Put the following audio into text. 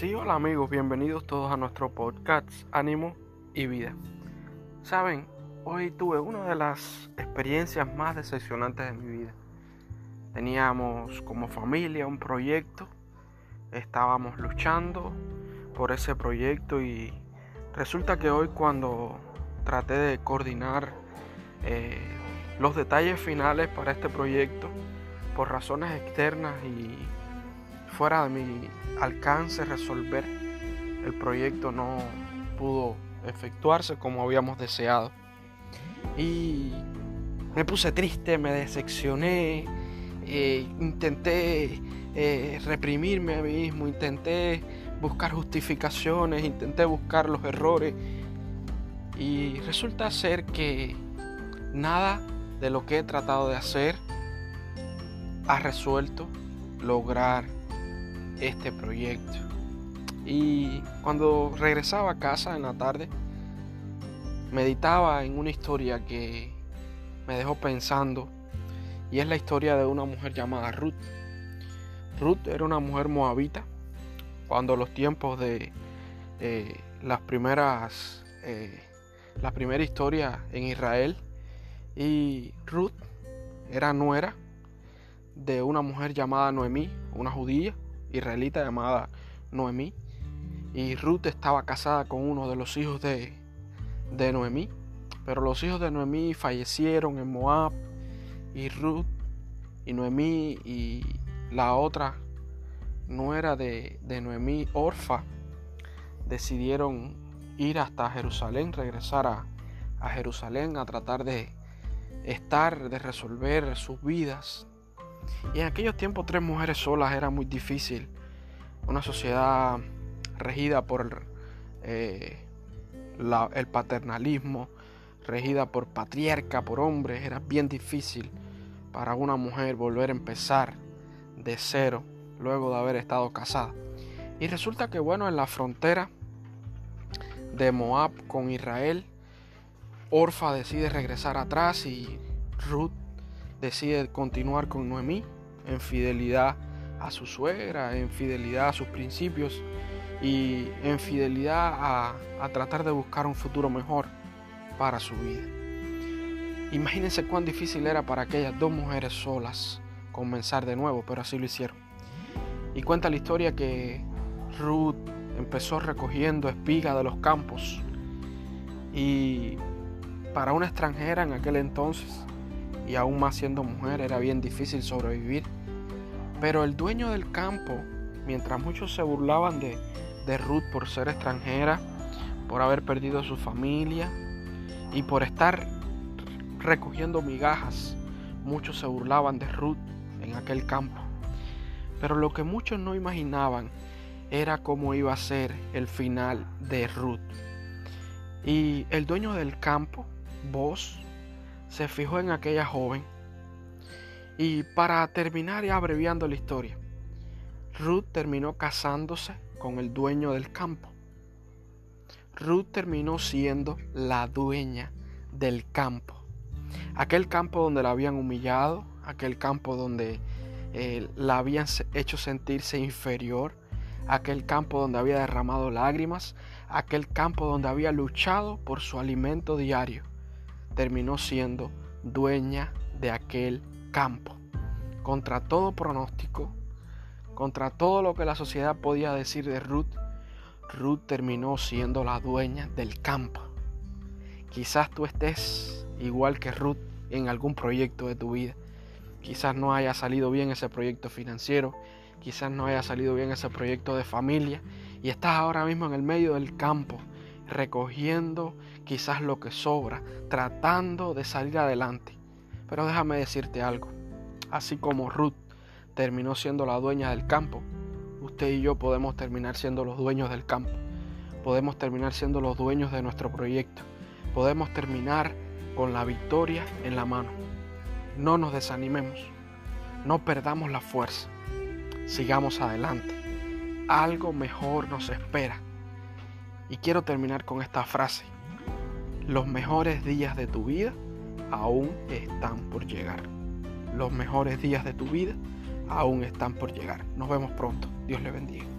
Sí, hola amigos, bienvenidos todos a nuestro podcast Ánimo y Vida. Saben, hoy tuve una de las experiencias más decepcionantes de mi vida. Teníamos como familia un proyecto, estábamos luchando por ese proyecto y resulta que hoy cuando traté de coordinar eh, los detalles finales para este proyecto, por razones externas y fuera de mi alcance resolver, el proyecto no pudo efectuarse como habíamos deseado. Y me puse triste, me decepcioné, eh, intenté eh, reprimirme a mí mismo, intenté buscar justificaciones, intenté buscar los errores y resulta ser que nada de lo que he tratado de hacer ha resuelto lograr este proyecto. Y cuando regresaba a casa en la tarde, meditaba en una historia que me dejó pensando y es la historia de una mujer llamada Ruth. Ruth era una mujer moabita cuando los tiempos de las primeras eh, la primera historia en Israel y Ruth era nuera de una mujer llamada Noemí, una judía israelita llamada Noemí. Y Ruth estaba casada con uno de los hijos de, de Noemí. Pero los hijos de Noemí fallecieron en Moab. Y Ruth y Noemí y la otra nuera de, de Noemí, Orfa, decidieron ir hasta Jerusalén, regresar a, a Jerusalén a tratar de estar, de resolver sus vidas, y en aquellos tiempos tres mujeres solas era muy difícil. Una sociedad regida por eh, el paternalismo, regida por patriarca, por hombres, era bien difícil para una mujer volver a empezar de cero luego de haber estado casada. Y resulta que bueno, en la frontera de Moab con Israel, Orfa decide regresar atrás y Ruth decide continuar con Noemí en fidelidad a su suegra, en fidelidad a sus principios y en fidelidad a, a tratar de buscar un futuro mejor para su vida. Imagínense cuán difícil era para aquellas dos mujeres solas comenzar de nuevo, pero así lo hicieron. Y cuenta la historia que Ruth empezó recogiendo espigas de los campos y para una extranjera en aquel entonces y aún más siendo mujer era bien difícil sobrevivir. Pero el dueño del campo, mientras muchos se burlaban de, de Ruth por ser extranjera, por haber perdido a su familia y por estar recogiendo migajas, muchos se burlaban de Ruth en aquel campo. Pero lo que muchos no imaginaban era cómo iba a ser el final de Ruth. Y el dueño del campo, vos, se fijó en aquella joven. Y para terminar y abreviando la historia, Ruth terminó casándose con el dueño del campo. Ruth terminó siendo la dueña del campo. Aquel campo donde la habían humillado, aquel campo donde eh, la habían hecho sentirse inferior, aquel campo donde había derramado lágrimas, aquel campo donde había luchado por su alimento diario terminó siendo dueña de aquel campo. Contra todo pronóstico, contra todo lo que la sociedad podía decir de Ruth, Ruth terminó siendo la dueña del campo. Quizás tú estés igual que Ruth en algún proyecto de tu vida. Quizás no haya salido bien ese proyecto financiero, quizás no haya salido bien ese proyecto de familia y estás ahora mismo en el medio del campo recogiendo quizás lo que sobra, tratando de salir adelante. Pero déjame decirte algo, así como Ruth terminó siendo la dueña del campo, usted y yo podemos terminar siendo los dueños del campo, podemos terminar siendo los dueños de nuestro proyecto, podemos terminar con la victoria en la mano. No nos desanimemos, no perdamos la fuerza, sigamos adelante. Algo mejor nos espera y quiero terminar con esta frase. Los mejores días de tu vida aún están por llegar. Los mejores días de tu vida aún están por llegar. Nos vemos pronto. Dios le bendiga.